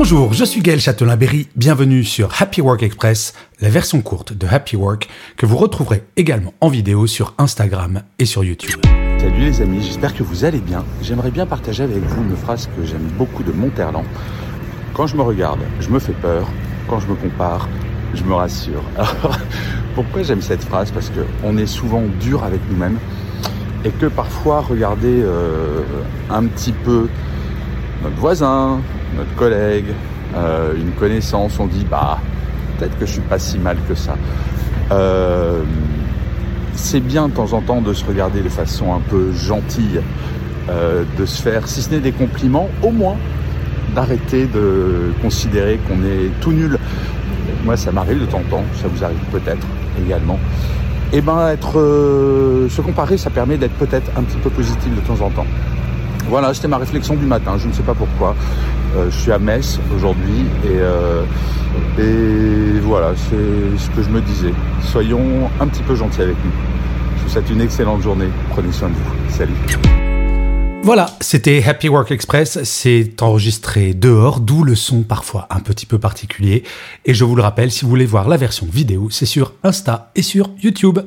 Bonjour, je suis Gaël Châtelain-Berry, bienvenue sur Happy Work Express, la version courte de Happy Work que vous retrouverez également en vidéo sur Instagram et sur YouTube. Salut les amis, j'espère que vous allez bien. J'aimerais bien partager avec vous une phrase que j'aime beaucoup de Monterland. Quand je me regarde, je me fais peur. Quand je me compare, je me rassure. Alors, pourquoi j'aime cette phrase? Parce qu'on est souvent dur avec nous-mêmes et que parfois regarder euh, un petit peu notre voisin, notre collègue, euh, une connaissance, on dit bah peut-être que je suis pas si mal que ça. Euh, c'est bien de temps en temps de se regarder de façon un peu gentille, euh, de se faire, si ce n'est des compliments, au moins d'arrêter de considérer qu'on est tout nul. Moi, ça m'arrive de temps en temps, ça vous arrive peut-être également. Et eh ben, être, se comparer, ça permet d'être peut-être un petit peu positif de temps en temps. Voilà, c'était ma réflexion du matin, je ne sais pas pourquoi. Euh, je suis à Metz aujourd'hui et, euh, et voilà, c'est ce que je me disais. Soyons un petit peu gentils avec nous. Je vous souhaite une excellente journée. Prenez soin de vous. Salut. Voilà, c'était Happy Work Express. C'est enregistré dehors, d'où le son parfois un petit peu particulier. Et je vous le rappelle, si vous voulez voir la version vidéo, c'est sur Insta et sur YouTube.